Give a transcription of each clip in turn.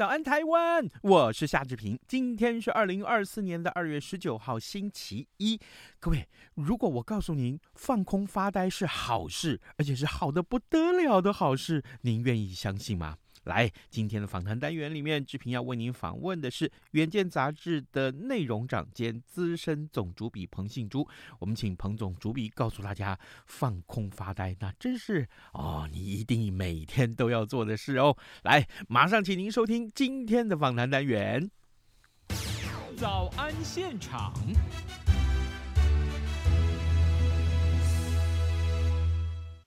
早安，台湾！我是夏志平。今天是二零二四年的二月十九号，星期一。各位，如果我告诉您放空发呆是好事，而且是好的不得了的好事，您愿意相信吗？来，今天的访谈单元里面，志平要为您访问的是《远见》杂志的内容长兼资深总主笔彭信珠。我们请彭总主笔告诉大家，放空发呆，那真是哦，你一定每天都要做的事哦。来，马上请您收听今天的访谈单元。早安现场。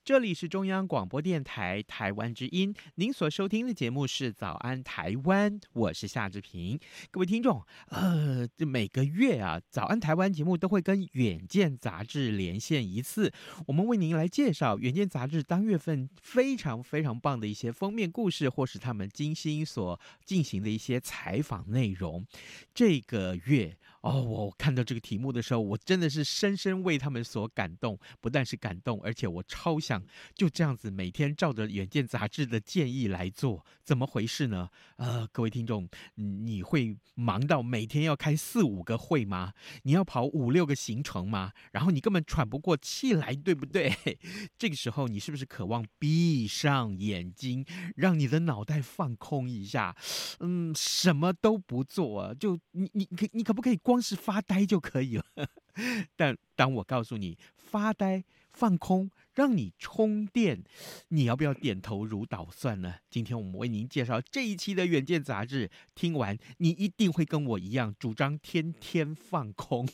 这里是中央广播电台台湾之音，您所收听的节目是《早安台湾》，我是夏志平。各位听众，呃，这每个月啊，《早安台湾》节目都会跟《远见》杂志连线一次，我们为您来介绍《远见》杂志当月份非常非常棒的一些封面故事，或是他们精心所进行的一些采访内容。这个月。哦，我看到这个题目的时候，我真的是深深为他们所感动。不但是感动，而且我超想就这样子每天照着《远见》杂志的建议来做。怎么回事呢？呃，各位听众，你会忙到每天要开四五个会吗？你要跑五六个行程吗？然后你根本喘不过气来，对不对？这个时候，你是不是渴望闭上眼睛，让你的脑袋放空一下？嗯，什么都不做啊，就你你可你可不可以光？光是发呆就可以了，但当我告诉你发呆、放空，让你充电，你要不要点头如捣蒜呢？今天我们为您介绍这一期的《远见》杂志，听完你一定会跟我一样主张天天放空。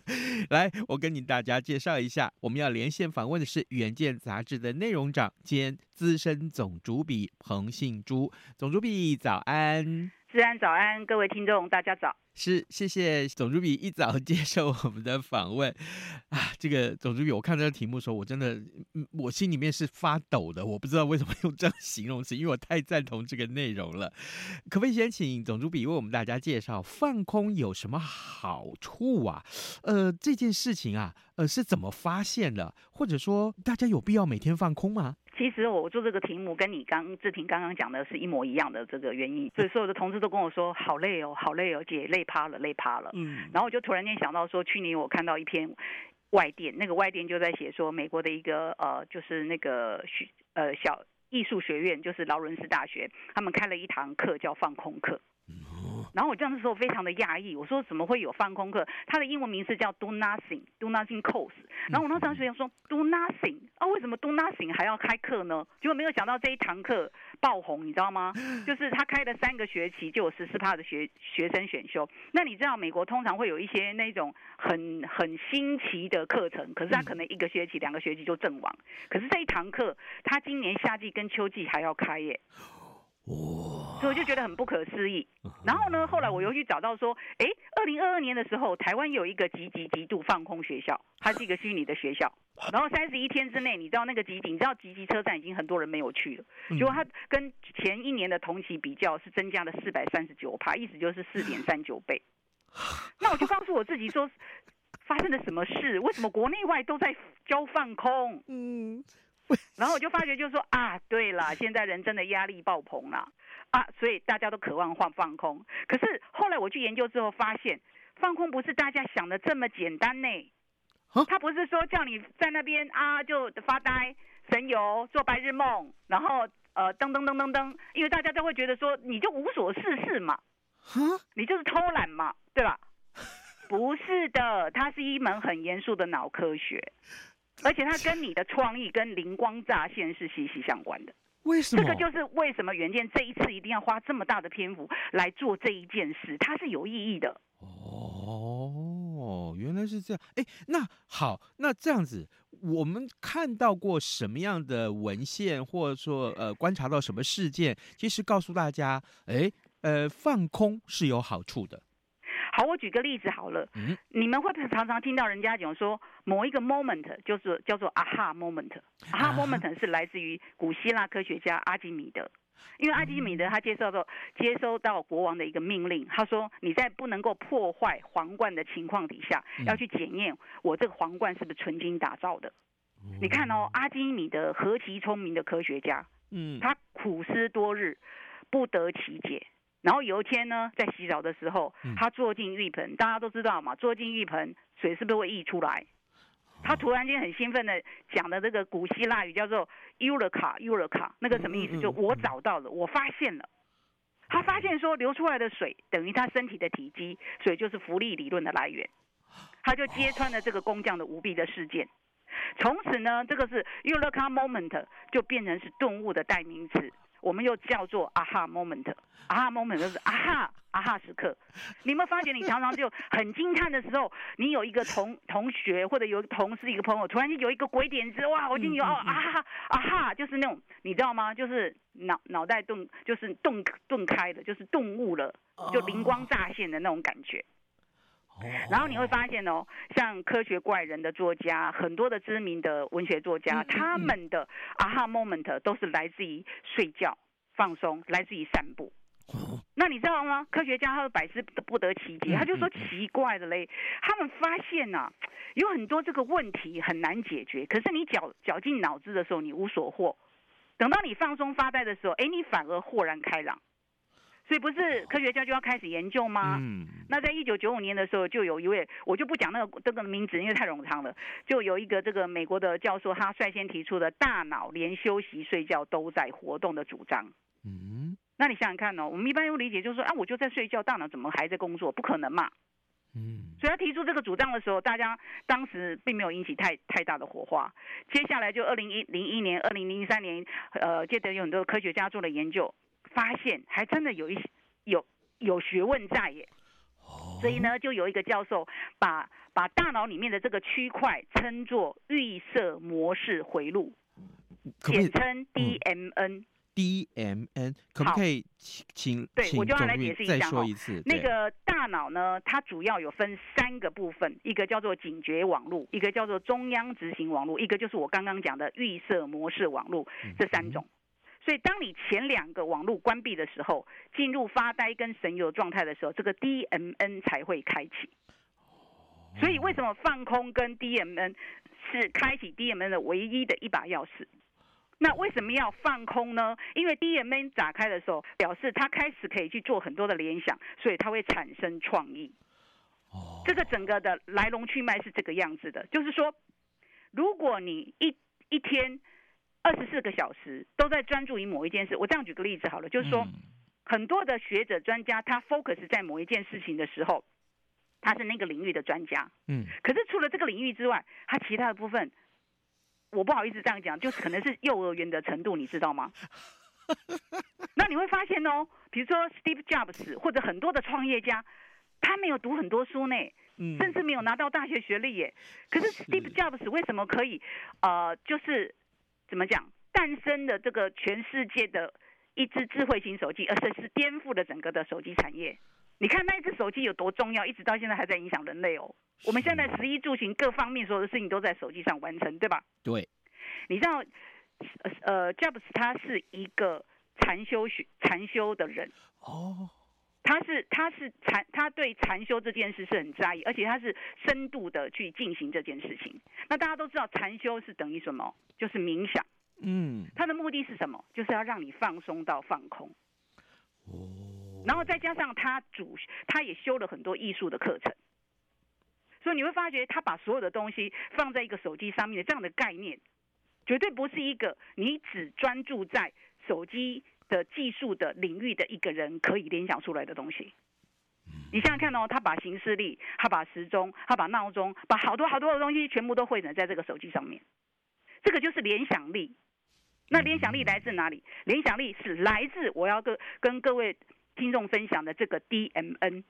来，我跟你大家介绍一下，我们要连线访问的是《远见》杂志的内容长兼资深总主笔彭信珠。总主笔早安，自然早安，各位听众大家早。是，谢谢总主笔一早接受我们的访问啊！这个总主笔，我看这个题目的时候，我真的，我心里面是发抖的。我不知道为什么用这样形容词，因为我太赞同这个内容了。可不可以先请总主笔为我们大家介绍放空有什么好处啊？呃，这件事情啊，呃，是怎么发现的？或者说，大家有必要每天放空吗？其实我做这个题目跟你刚志平刚刚讲的是一模一样的这个原因，所以所有的同事都跟我说好累哦，好累哦，姐累趴了，累趴了。嗯，然后我就突然间想到说，去年我看到一篇外电，那个外电就在写说，美国的一个呃，就是那个学呃小艺术学院，就是劳伦斯大学，他们开了一堂课叫放空课。然后我这样的时候非常的讶异，我说怎么会有放空课？它的英文名字叫 Do Nothing，Do Nothing Course。然后我那张学生说 Do Nothing 啊，为什么 Do Nothing 还要开课呢？结果没有想到这一堂课爆红，你知道吗？就是他开了三个学期就有十四趴的学学生选修。那你知道美国通常会有一些那种很很新奇的课程，可是他可能一个学期、两个学期就阵亡。可是这一堂课，他今年夏季跟秋季还要开耶。所以我就觉得很不可思议。然后呢，后来我又去找到说，哎，二零二二年的时候，台湾有一个极极极度放空学校，它是一个虚拟的学校。然后三十一天之内，你知道那个集集，你知道集集车站已经很多人没有去了。结果它跟前一年的同期比较是增加了四百三十九趴，意思就是四点三九倍。那我就告诉我自己说，发生了什么事？为什么国内外都在教放空？嗯。然后我就发觉，就是说啊，对了，现在人真的压力爆棚了啊，所以大家都渴望放放空。可是后来我去研究之后发现，放空不是大家想的这么简单呢。他不是说叫你在那边啊就发呆、神游、做白日梦，然后呃噔噔噔噔噔，因为大家都会觉得说你就无所事事嘛，你就是偷懒嘛，对吧？不是的，它是一门很严肃的脑科学。而且它跟你的创意跟灵光乍现是息息相关的。为什么？这个就是为什么原件这一次一定要花这么大的篇幅来做这一件事，它是有意义的。哦。哦，原来是这样。哎，那好，那这样子，我们看到过什么样的文献，或者说呃，观察到什么事件，其实告诉大家，哎，呃，放空是有好处的。好，我举个例子好了，嗯，你们会不会常常听到人家讲说，某一个 moment 就是叫做 aha moment，aha moment 是来自于古希腊科学家阿基米德。因为阿基米德他接受到接收到国王的一个命令，他说，你在不能够破坏皇冠的情况底下，要去检验我这个皇冠是不是纯金打造的。你看哦，阿基米德何其聪明的科学家，嗯，他苦思多日不得其解。然后有一天呢，在洗澡的时候，他坐进浴盆，大家都知道嘛，坐进浴盆水是不是会溢出来？他突然间很兴奋的讲的这个古希腊语叫做 Eureka，Eureka，那个什么意思？就我找到了，我发现了。他发现说流出来的水等于他身体的体积，水就是浮力理论的来源。他就揭穿了这个工匠的舞弊的事件。从此呢，这个是 Eureka moment 就变成是顿悟的代名词。我们又叫做 aha moment，aha moment 就是啊哈啊哈时刻。你有没有发觉，你常常就很惊叹的时候，你有一个同 同学或者有个同事一个朋友，突然间有一个鬼点子，哇！我今天有哦啊哈啊哈，就是那种你知道吗？就是脑脑袋顿就是顿顿开的，就是顿悟了，就灵光乍现的那种感觉。然后你会发现哦，像科学怪人的作家，很多的知名的文学作家，他们的 aha moment 都是来自于睡觉、放松，来自于散步。那你知道吗？科学家他百思不得其解，他就说奇怪的嘞，他们发现呐、啊，有很多这个问题很难解决，可是你绞绞尽脑汁的时候，你无所获；等到你放松发呆的时候，哎，你反而豁然开朗。所以不是科学家就要开始研究吗？嗯，那在一九九五年的时候，就有一位，我就不讲那个这个名字，因为太冗长了。就有一个这个美国的教授，他率先提出的大脑连休息睡觉都在活动的主张。嗯，那你想想看哦，我们一般用理解就是说啊，我就在睡觉，大脑怎么还在工作？不可能嘛。嗯，所以他提出这个主张的时候，大家当时并没有引起太太大的火花。接下来就二零一零一年、二零零三年，呃，接着有很多科学家做了研究。发现还真的有一些有有学问在耶，所以呢，就有一个教授把把大脑里面的这个区块称作预设模式回路，简称 DMN。DMN 可不可以请请对，我就要来解释一下再说一次。那个大脑呢，它主要有分三个部分，一个叫做警觉网络，一个叫做中央执行网络，一个就是我刚刚讲的预设模式网络，这三种。所以，当你前两个网络关闭的时候，进入发呆跟神游状态的时候，这个 DMN 才会开启。所以，为什么放空跟 DMN 是开启 DMN 的唯一的一把钥匙？那为什么要放空呢？因为 DMN 打开的时候，表示它开始可以去做很多的联想，所以它会产生创意。这个整个的来龙去脉是这个样子的，就是说，如果你一一天。二十四个小时都在专注于某一件事。我这样举个例子好了，就是说，很多的学者专家，他 focus 在某一件事情的时候，他是那个领域的专家。嗯。可是除了这个领域之外，他其他的部分，我不好意思这样讲，就是可能是幼儿园的程度，你知道吗？那你会发现哦，比如说 Steve Jobs 或者很多的创业家，他没有读很多书呢，甚至没有拿到大学学历耶。可是 Steve Jobs 为什么可以？呃，就是。怎么讲？诞生的这个全世界的一只智慧型手机，而且是颠覆了整个的手机产业。你看那一只手机有多重要，一直到现在还在影响人类哦。我们现在食衣住行各方面所有的事情都在手机上完成，对吧？对。你知道，呃，Jobs 他是一个禅修学禅修的人哦。他是他是禅他对禅修这件事是很在意，而且他是深度的去进行这件事情。那大家都知道禅修是等于什么？就是冥想。嗯。他的目的是什么？就是要让你放松到放空。哦。然后再加上他主，他也修了很多艺术的课程。所以你会发觉，他把所有的东西放在一个手机上面的这样的概念，绝对不是一个你只专注在手机。的技术的领域的一个人可以联想出来的东西，你想想看哦，他把行事历，他把时钟，他把闹钟，把好多好多的东西全部都汇整在这个手机上面，这个就是联想力。那联想力来自哪里？联想力是来自我要跟跟各位听众分享的这个 DMN。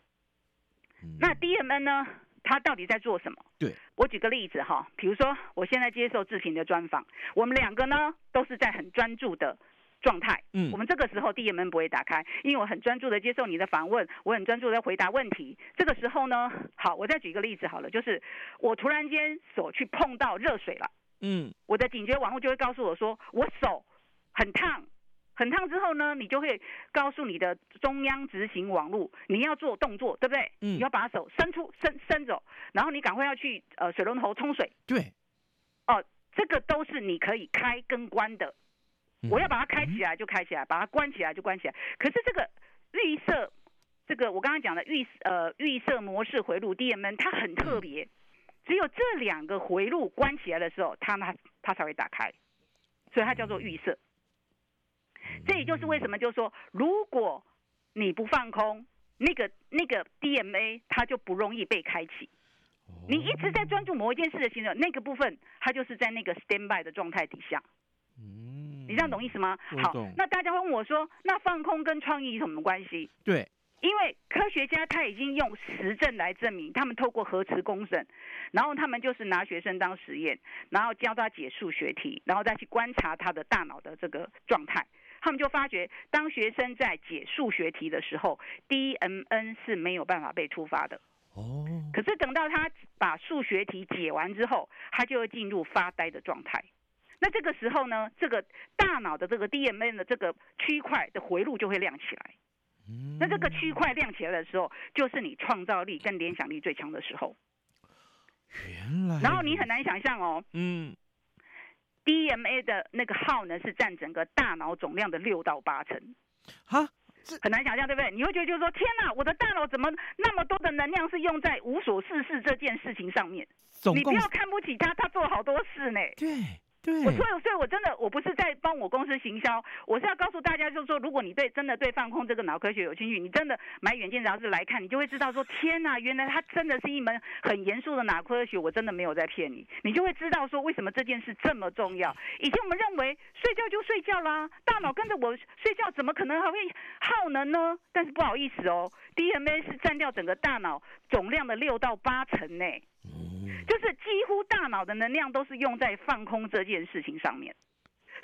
那 DMN 呢？他到底在做什么？对，我举个例子哈，比如说我现在接受志平的专访，我们两个呢都是在很专注的状态。嗯，我们这个时候第一门不会打开，因为我很专注的接受你的访问，我很专注的回答问题。这个时候呢，好，我再举一个例子好了，就是我突然间手去碰到热水了。嗯，我的警觉网络就会告诉我说，我手很烫。很烫之后呢，你就会告诉你的中央执行网络，你要做动作，对不对？嗯。你要把手伸出伸伸走，然后你赶快要去呃水龙头冲水。对。哦，这个都是你可以开跟关的。嗯。我要把它开起来就开起来，把它关起来就关起来。可是这个预设，这个我刚刚讲的预呃预设模式回路 DMN，它很特别，嗯。只有这两个回路关起来的时候，它它它才会打开，所以它叫做预设。这也就是为什么，就是说，如果你不放空，那个那个 DMA 它就不容易被开启。你一直在专注某一件事的行动，那个部分它就是在那个 standby 的状态底下。嗯，你这样懂意思吗？好，那大家会问我说，那放空跟创意有什么关系？对，因为科学家他已经用实证来证明，他们透过核磁共振，然后他们就是拿学生当实验，然后教他解数学题，然后再去观察他的大脑的这个状态。他们就发觉，当学生在解数学题的时候，DMN 是没有办法被触发的。哦。可是等到他把数学题解完之后，他就会进入发呆的状态。那这个时候呢，这个大脑的这个 DMN 的这个区块的回路就会亮起来。嗯。那这个区块亮起来的时候，就是你创造力跟联想力最强的时候。原来。然后你很难想象哦。嗯。DMA 的那个耗呢，是占整个大脑总量的六到八成，哈，很难想象，对不对？你会觉得就是说，天哪，我的大脑怎么那么多的能量是用在无所事事这件事情上面？你不要看不起他，他做了好多事呢。对。我所以，所以我真的，我不是在帮我公司行销，我是要告诉大家，就是说，如果你对真的对放空这个脑科学有兴趣，你真的买远见杂志来看，你就会知道说，天呐，原来它真的是一门很严肃的脑科学，我真的没有在骗你，你就会知道说，为什么这件事这么重要。以前我们认为睡觉就睡觉啦，大脑跟着我睡觉，怎么可能还会耗能呢？但是不好意思哦，DMA 是占掉整个大脑总量的六到八成呢。就是几乎大脑的能量都是用在放空这件事情上面，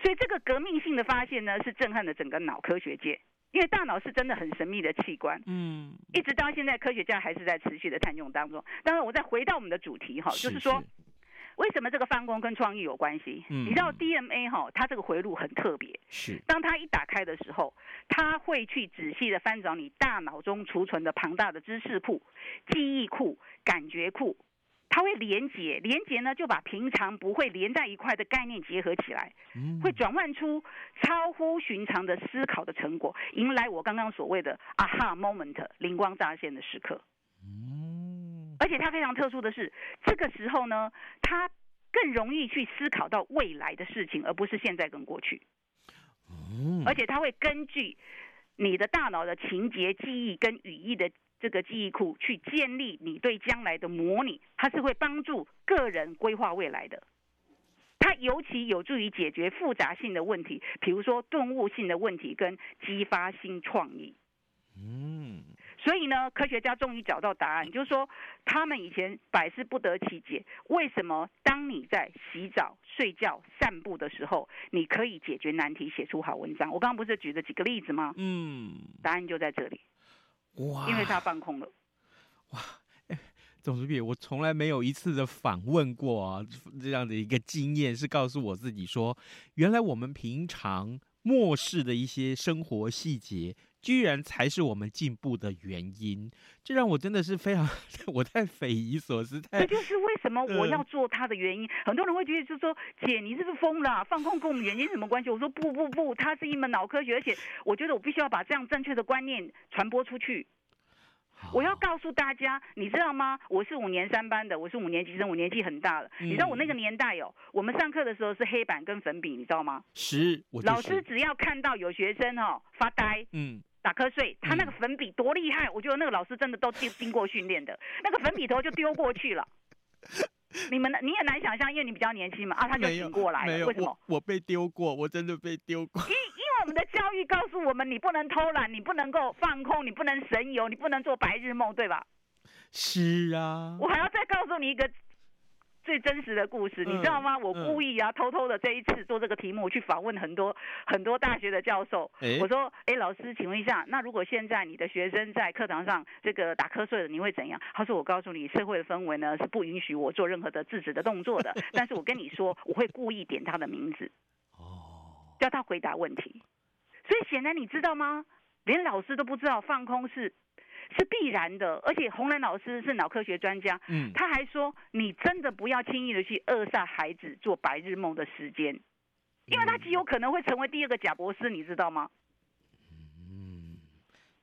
所以这个革命性的发现呢，是震撼了整个脑科学界。因为大脑是真的很神秘的器官，嗯，一直到现在科学家还是在持续的探用当中。当然，我再回到我们的主题哈，就是说，为什么这个放空跟创意有关系？你知道 DMA 哈，它这个回路很特别，是当它一打开的时候，它会去仔细的翻找你大脑中储存的庞大的知识库、记忆库、感觉库。它会连接，连接呢就把平常不会连在一块的概念结合起来，会转换出超乎寻常的思考的成果，迎来我刚刚所谓的 aha moment 灵光乍现的时刻。而且它非常特殊的是，这个时候呢，它更容易去思考到未来的事情，而不是现在跟过去。而且它会根据你的大脑的情节、记忆跟语义的。这个记忆库去建立你对将来的模拟，它是会帮助个人规划未来的。它尤其有助于解决复杂性的问题，比如说顿悟性的问题跟激发新创意。嗯，所以呢，科学家终于找到答案，就是说他们以前百思不得其解，为什么当你在洗澡、睡觉、散步的时候，你可以解决难题、写出好文章？我刚刚不是举了几个例子吗？嗯，答案就在这里。哇！因为他放空了。哇！哎，总主编，我从来没有一次的访问过啊，这样的一个经验是告诉我自己说，原来我们平常漠视的一些生活细节，居然才是我们进步的原因。这让我真的是非常，我太匪夷所思。这就是为什么我要做他的原因。呃、很多人会觉得，就是说，姐，你是不是疯了、啊？放空跟我们原因什么关系？我说不不不，它是一门脑科学，而且我觉得我必须要把这样正确的观念传播出去。我要告诉大家，你知道吗？我是五年三班的，我是五年级生，我年纪很大了。嗯、你知道我那个年代哦，我们上课的时候是黑板跟粉笔，你知道吗？是，老师只要看到有学生哦发呆，嗯。打瞌睡，他那个粉笔多厉害！我觉得那个老师真的都经经过训练的，那个粉笔头就丢过去了。你们你也难想象，因为你比较年轻嘛，啊，他就醒过来了。为什么？我，我被丢过，我真的被丢过。因因为我们的教育告诉我们，你不能偷懒，你不能够放空，你不能神游，你不能做白日梦，对吧？是啊，我还要再告诉你一个。最真实的故事，你知道吗？我故意啊，偷偷的这一次做这个题目，去访问很多很多大学的教授。我说，哎，老师，请问一下，那如果现在你的学生在课堂上这个打瞌睡了，你会怎样？他说，我告诉你，社会的氛围呢是不允许我做任何的制止的动作的。但是我跟你说，我会故意点他的名字，哦，叫他回答问题。所以显然你知道吗？连老师都不知道放空是。是必然的，而且洪兰老师是脑科学专家，嗯，他还说，你真的不要轻易的去扼杀孩子做白日梦的时间，因为他极有可能会成为第二个贾博士，你知道吗？嗯，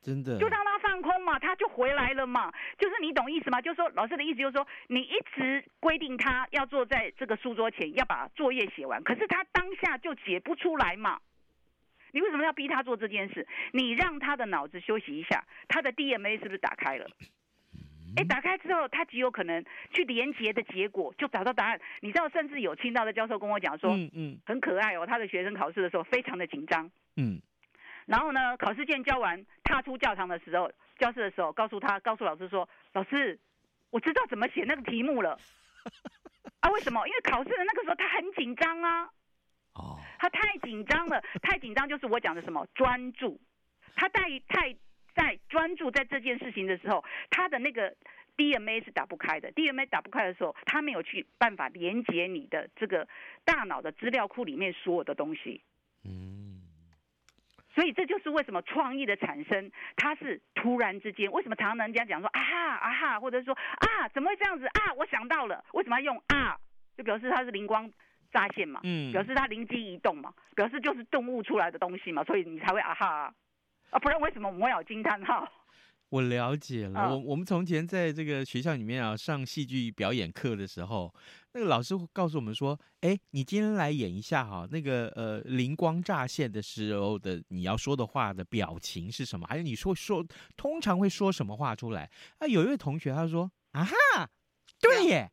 真的，就让他放空嘛，他就回来了嘛，就是你懂意思吗？就是说老师的意思就是说，你一直规定他要坐在这个书桌前，要把作业写完，可是他当下就解不出来嘛。你为什么要逼他做这件事？你让他的脑子休息一下，他的 DMA 是不是打开了？哎，打开之后，他极有可能去连接的结果就找到答案。你知道，甚至有清大的教授跟我讲说，嗯嗯，很可爱哦。他的学生考试的时候非常的紧张，嗯，然后呢，考试卷交完，踏出教堂的时候，教室的时候，告诉他，告诉老师说，老师，我知道怎么写那个题目了。啊，为什么？因为考试的那个时候他很紧张啊。他太紧张了，太紧张就是我讲的什么专注。他太太在专注在这件事情的时候，他的那个 DMA 是打不开的。DMA 打不开的时候，他没有去办法连接你的这个大脑的资料库里面所有的东西。嗯。所以这就是为什么创意的产生，它是突然之间。为什么常常人家讲说啊哈啊哈，或者说啊怎么会这样子啊？我想到了，为什么要用啊？就表示它是灵光。乍现嘛，嗯，表示它灵机一动嘛，表示就是顿悟出来的东西嘛，所以你才会啊哈啊，啊不然为什么我们会有惊叹号？我了解了，哦、我我们从前在这个学校里面啊上戏剧表演课的时候，那个老师会告诉我们说，哎，你今天来演一下哈，那个呃灵光乍现的时候的你要说的话的表情是什么？还有你说说通常会说什么话出来？啊，有一位同学他说啊哈，对耶，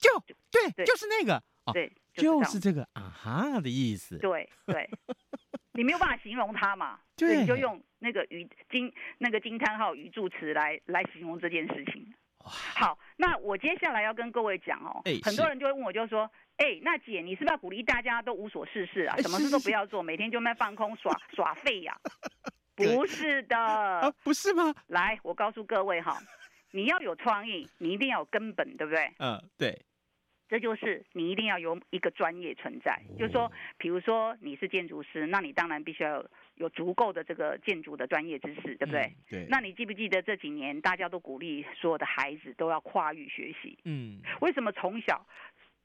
就对，对就是那个，哦、对。就是这个啊哈的意思。对对，你没有办法形容它嘛，对，所以你就用那个语惊那个惊叹号语助词来来形容这件事情。好，那我接下来要跟各位讲哦，欸、很多人就会问我，就说，哎、欸，那姐，你是不是要鼓励大家都无所事事啊，什么事都不要做，每天就在放空耍耍废呀？不是的、啊，不是吗？来，我告诉各位哈，你要有创意，你一定要有根本，对不对？嗯，对。这就是你一定要有一个专业存在，就是说，比如说你是建筑师，那你当然必须要有有足够的这个建筑的专业知识，对不对？对。那你记不记得这几年大家都鼓励所有的孩子都要跨域学习？嗯。为什么从小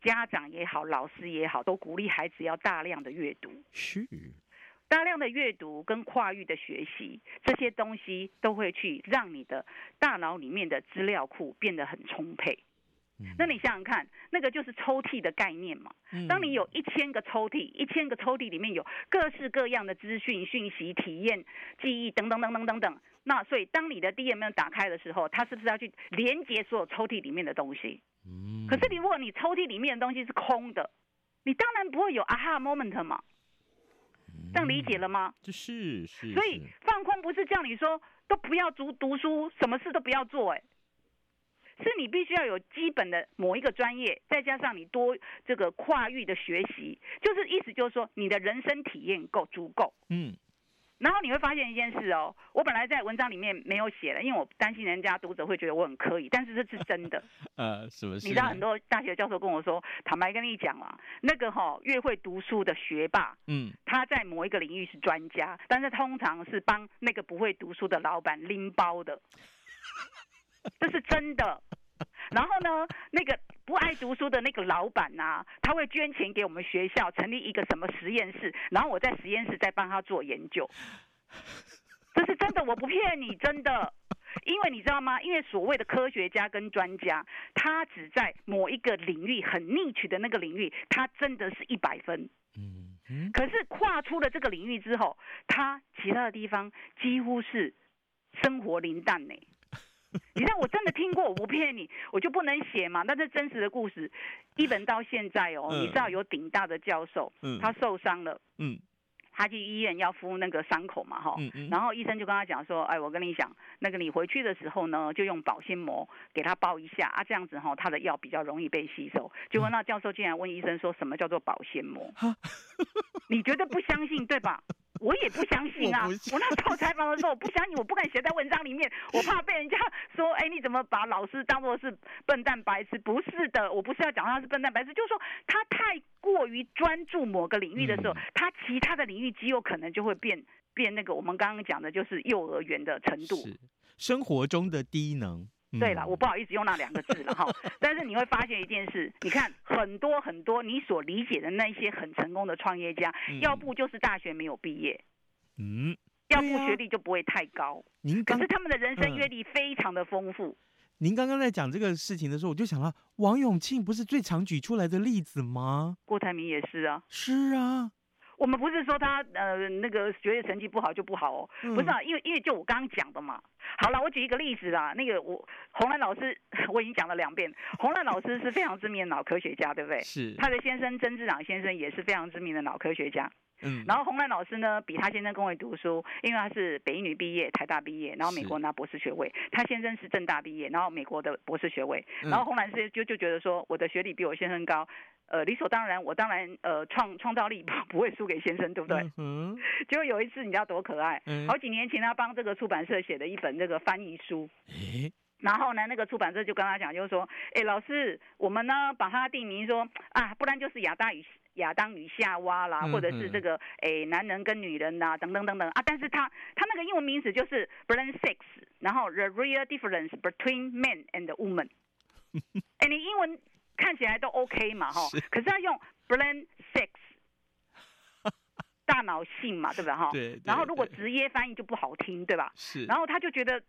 家长也好，老师也好，都鼓励孩子要大量的阅读？是。大量的阅读跟跨域的学习，这些东西都会去让你的大脑里面的资料库变得很充沛。那你想想看，那个就是抽屉的概念嘛。当你有一千个抽屉，一千个抽屉里面有各式各样的资讯、讯息、体验、记忆等等等等等等。那所以，当你的 DMM 打开的时候，它是不是要去连接所有抽屉里面的东西？可是你如果你抽屉里面的东西是空的，你当然不会有 aha moment 嘛。这样理解了吗？是是。所以放空不是叫你说都不要读读书，什么事都不要做，哎。是你必须要有基本的某一个专业，再加上你多这个跨域的学习，就是意思就是说你的人生体验够足够。嗯，然后你会发现一件事哦，我本来在文章里面没有写了，因为我担心人家读者会觉得我很刻意，但是这是真的。呃，是不是？你知道很多大学教授跟我说，坦白跟你讲啊，那个哈、哦、越会读书的学霸，嗯，他在某一个领域是专家，但是通常是帮那个不会读书的老板拎包的。这是真的，然后呢，那个不爱读书的那个老板呐、啊，他会捐钱给我们学校成立一个什么实验室，然后我在实验室再帮他做研究。这是真的，我不骗你，真的。因为你知道吗？因为所谓的科学家跟专家，他只在某一个领域很 niche 的那个领域，他真的是一百分。嗯嗯。可是跨出了这个领域之后，他其他的地方几乎是生活零蛋呢。你知道我真的听过，我不骗你，我就不能写嘛？那是真实的故事，一本到现在哦，嗯、你知道有顶大的教授，嗯、他受伤了，嗯，他去医院要敷那个伤口嘛，哈，然后医生就跟他讲说，哎，我跟你讲，那个你回去的时候呢，就用保鲜膜给他包一下啊，这样子哈，他的药比较容易被吸收。结果那教授竟然问医生说，什么叫做保鲜膜？你觉得不相信对吧？我也不相信啊！我，我那时候采访的时候，我不相信，我不敢写在文章里面，我怕被人家说，哎，你怎么把老师当做是笨蛋白痴？不是的，我不是要讲他是笨蛋白痴，就是说他太过于专注某个领域的时候，他其他的领域极有可能就会变变那个我们刚刚讲的，就是幼儿园的程度，是生活中的低能。对了，我不好意思用那两个字了哈，但是你会发现一件事，你看很多很多你所理解的那些很成功的创业家，嗯、要不就是大学没有毕业，嗯，要不学历就不会太高。您可是他们的人生阅历非常的丰富。您刚刚在讲这个事情的时候，我就想到王永庆不是最常举出来的例子吗？郭台铭也是啊。是啊。我们不是说他呃那个学业成绩不好就不好哦，嗯、不是啊，因为因为就我刚刚讲的嘛。好了，我举一个例子啦，那个我洪兰老师 我已经讲了两遍，洪兰老师是非常知名的脑科学家，对不对？是。他的先生曾志朗先生也是非常知名的脑科学家。嗯。然后洪兰老师呢，比他先生更会读书，因为他是北一女毕业，台大毕业，然后美国拿博士学位。他先生是政大毕业，然后美国的博士学位。然后洪兰是就就觉得说，我的学历比我先生高。呃，理所当然，我当然呃创创造力不 不会输给先生，对不对？嗯。结果有一次，你知道多可爱？嗯。好几年前，他帮这个出版社写的一本这个翻译书。欸、然后呢，那个出版社就跟他讲，就是说，哎，老师，我们呢把它定名说啊，不然就是亚当与亚当与夏娃啦，或者是这个哎男人跟女人呐，等等等等啊。但是他他那个英文名字就是 Brain Sex，然后 The Real Difference Between Men and Women。哎，你英文。看起来都 OK 嘛，哈，可是要用 brain sex，大脑性嘛，对不对，哈？对。然后如果直接翻译就不好听，对吧？是。然后他就觉得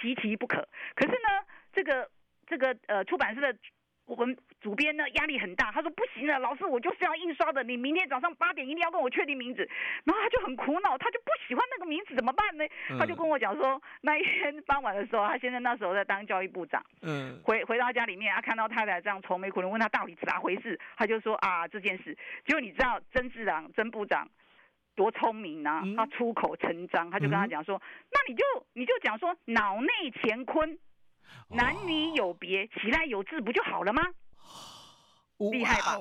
奇奇不可，可是呢，这个这个呃出版社的。我们主编呢压力很大，他说不行了，老师我就是要印刷的，你明天早上八点一定要跟我确定名字。然后他就很苦恼，他就不喜欢那个名字怎么办呢？嗯、他就跟我讲说，那一天傍晚的时候，他先生那时候在当教育部长，嗯，回回到家里面，他看到太太这样愁眉苦脸，问他到底咋回事，他就说啊这件事，结果你知道曾志朗曾部长多聪明啊，嗯、他出口成章，他就跟他讲说，嗯、那你就你就讲说脑内乾坤。男女有别，其来有志，不就好了吗？厉害吧？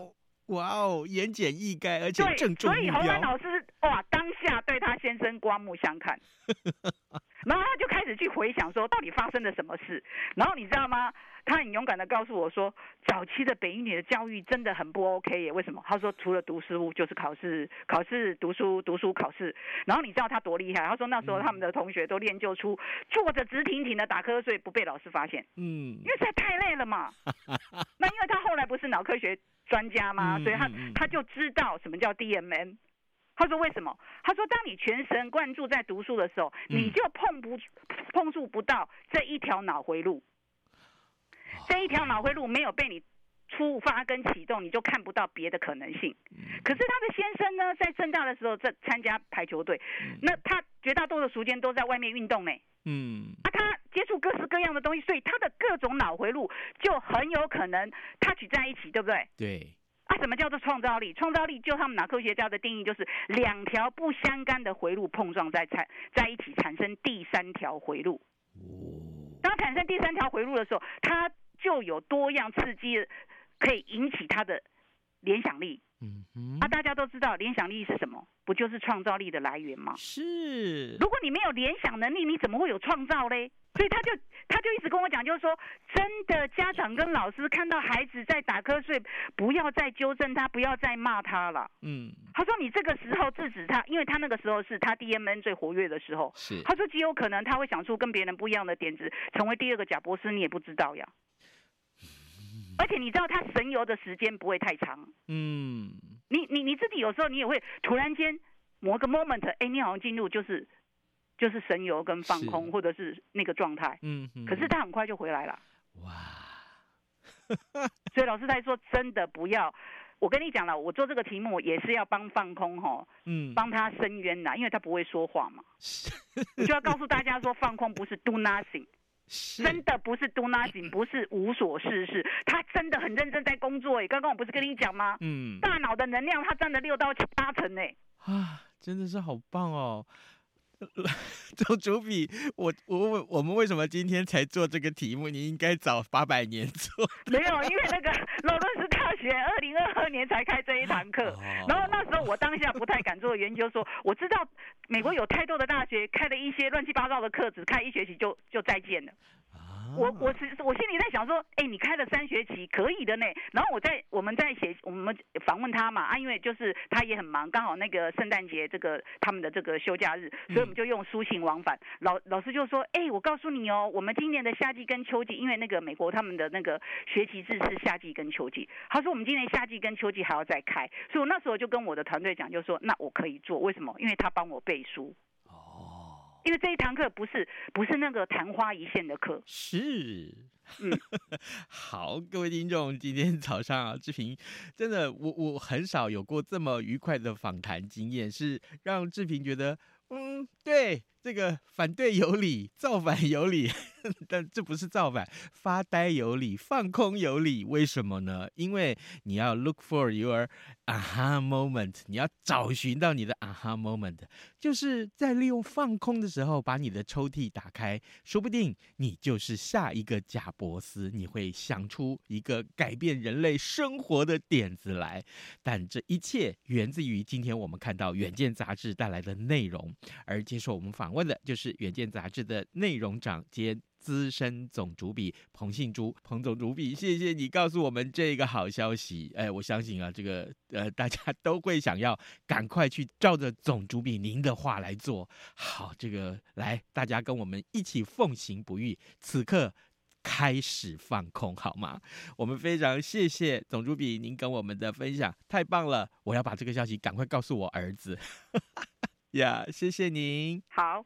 哇哦，言简意赅，而且正中。所以侯兰老师哇，当下对他先生刮目相看，然后他就开始去回想说，到底发生了什么事？然后你知道吗？他很勇敢的告诉我说，早期的北一女的教育真的很不 OK 耶。为什么？他说除了读书就是考试，考试读书，读书考试。然后你知道他多厉害？他说那时候他们的同学都练就出坐着直挺挺的打瞌睡不被老师发现。嗯，因为实在太累了嘛。那因为他后来不是脑科学专家吗？所以他他就知道什么叫 DMN。他说为什么？他说当你全神贯注在读书的时候，你就碰不碰触不到这一条脑回路。这一条脑回路没有被你触发跟启动，你就看不到别的可能性。可是他的先生呢，在正大的时候在参加排球队，那他绝大多数时间都在外面运动呢。嗯，啊，他接触各式各样的东西，所以他的各种脑回路就很有可能 touch 在一起，对不对？对。啊，什么叫做创造力？创造力就他们脑科学家的定义，就是两条不相干的回路碰撞在产在一起，产生第三条回路。哦当产生第三条回路的时候，它就有多样刺激，可以引起他的联想力。嗯哼，啊，大家都知道联想力是什么？不就是创造力的来源吗？是。如果你没有联想能力，你怎么会有创造嘞？所以他就他就一直跟我讲，就是说，真的家长跟老师看到孩子在打瞌睡，不要再纠正他，不要再骂他了。嗯。他说你这个时候制止他，因为他那个时候是他 DMN 最活跃的时候。是。他说极有可能他会想出跟别人不一样的点子，成为第二个贾博士，你也不知道呀。而且你知道他神游的时间不会太长，嗯，你你你自己有时候你也会突然间某个 moment，哎，你好像进入就是就是神游跟放空，或者是那个状态，嗯哼，可是他很快就回来了，哇，所以老师在说真的不要，我跟你讲了，我做这个题目也是要帮放空哈，嗯，帮他伸冤呐，因为他不会说话嘛，你就要告诉大家说放空不是 do nothing。是真的不是 do nothing，不是无所事事，他真的很认真在工作。哎，刚刚我不是跟你讲吗？嗯，大脑的能量他占了六到七八成。哎，啊，真的是好棒哦。总主笔，我我问我们为什么今天才做这个题目？你应该早八百年做。没有，因为那个劳伦斯大学二零二二年才开这一堂课，然后那时候我当下不太敢做研究说，说我知道美国有太多的大学开了一些乱七八糟的课，只开一学期就就再见了。我我是我心里在想说，哎、欸，你开了三学期可以的呢。然后我在我们在写我们访问他嘛啊，因为就是他也很忙，刚好那个圣诞节这个他们的这个休假日，所以我们就用书信往返。老老师就说，哎、欸，我告诉你哦，我们今年的夏季跟秋季，因为那个美国他们的那个学期制是夏季跟秋季，他说我们今年夏季跟秋季还要再开，所以我那时候就跟我的团队讲，就说那我可以做，为什么？因为他帮我背书。因为这一堂课不是不是那个昙花一现的课，是，嗯，好，各位听众，今天早上啊，志平真的，我我很少有过这么愉快的访谈经验，是让志平觉得，嗯，对。这个反对有理，造反有理，但这不是造反，发呆有理，放空有理，为什么呢？因为你要 look for your aha moment，你要找寻到你的 aha moment，就是在利用放空的时候，把你的抽屉打开，说不定你就是下一个贾伯斯，你会想出一个改变人类生活的点子来。但这一切源自于今天我们看到《远见》杂志带来的内容，而接受我们访。问的就是《远见》杂志的内容长兼资深总主笔彭信珠，彭总主笔，谢谢你告诉我们这个好消息。哎，我相信啊，这个呃，大家 都会想要赶快去照着总主笔您的话来做。好，这个来，大家跟我们一起奉行不渝，此刻开始放空好吗？我们非常谢谢总主笔您跟我们的分享，太棒了！我要把这个消息赶快告诉我儿子。呀谢谢您。好。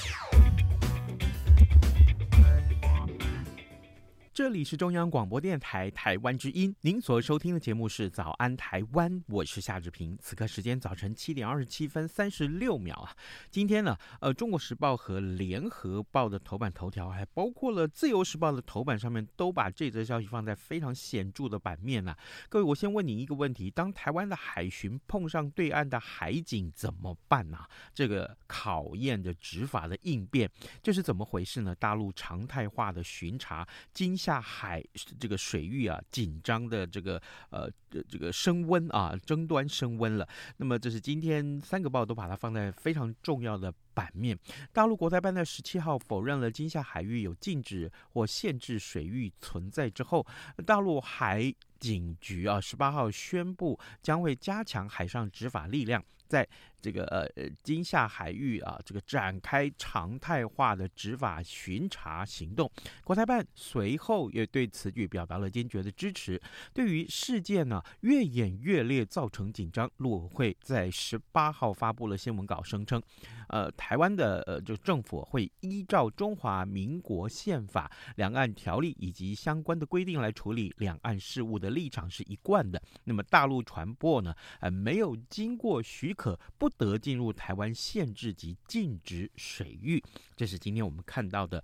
这里是中央广播电台台湾之音，您所收听的节目是《早安台湾》，我是夏志平。此刻时间早晨七点二十七分三十六秒啊。今天呢，呃，《中国时报》和《联合报》的头版头条，还包括了《自由时报》的头版上面，都把这则消息放在非常显著的版面呢、啊。各位，我先问你一个问题：当台湾的海巡碰上对岸的海警怎么办呢、这个考验着执法的应变，这是怎么回事呢？大陆常态化的巡查，今下海这个水域啊，紧张的这个呃这个升温啊，争端升温了。那么这是今天三个报都把它放在非常重要的版面。大陆国台办在十七号否认了今夏海域有禁止或限制水域存在之后，大陆海警局啊十八号宣布将会加强海上执法力量。在这个呃呃今夏海域啊，这个展开常态化的执法巡查行动。国台办随后也对此举表达了坚决的支持。对于事件呢越演越烈，造成紧张，陆委会在十八号发布了新闻稿，声称，呃，台湾的呃就政府会依照中华民国宪法、两岸条例以及相关的规定来处理两岸事务的立场是一贯的。那么大陆船舶呢，呃，没有经过许。可不得进入台湾限制及禁止水域，这是今天我们看到的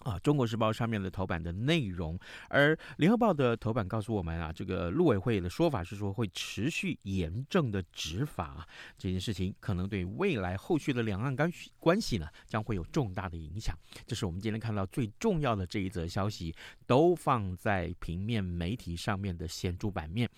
啊，《中国时报》上面的头版的内容。而《联合报》的头版告诉我们啊，这个陆委会的说法是说会持续严正的执法这件事情，可能对未来后续的两岸关关系呢，将会有重大的影响。这是我们今天看到最重要的这一则消息，都放在平面媒体上面的显著版面。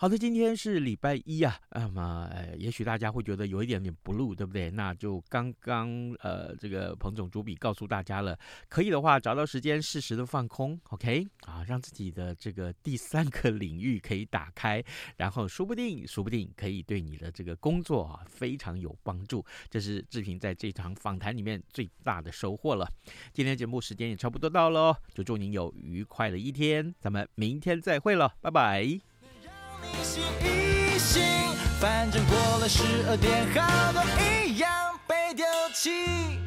好的，今天是礼拜一啊，那么呃，也许大家会觉得有一点点 blue，对不对？那就刚刚呃，这个彭总主笔告诉大家了，可以的话找到时间适时的放空，OK 啊，让自己的这个第三个领域可以打开，然后说不定说不定可以对你的这个工作啊非常有帮助。这是志平在这场访谈里面最大的收获了。今天节目时间也差不多到了，就祝您有愉快的一天，咱们明天再会了，拜拜。一心一心，反正过了十二点，好都一样被丢弃。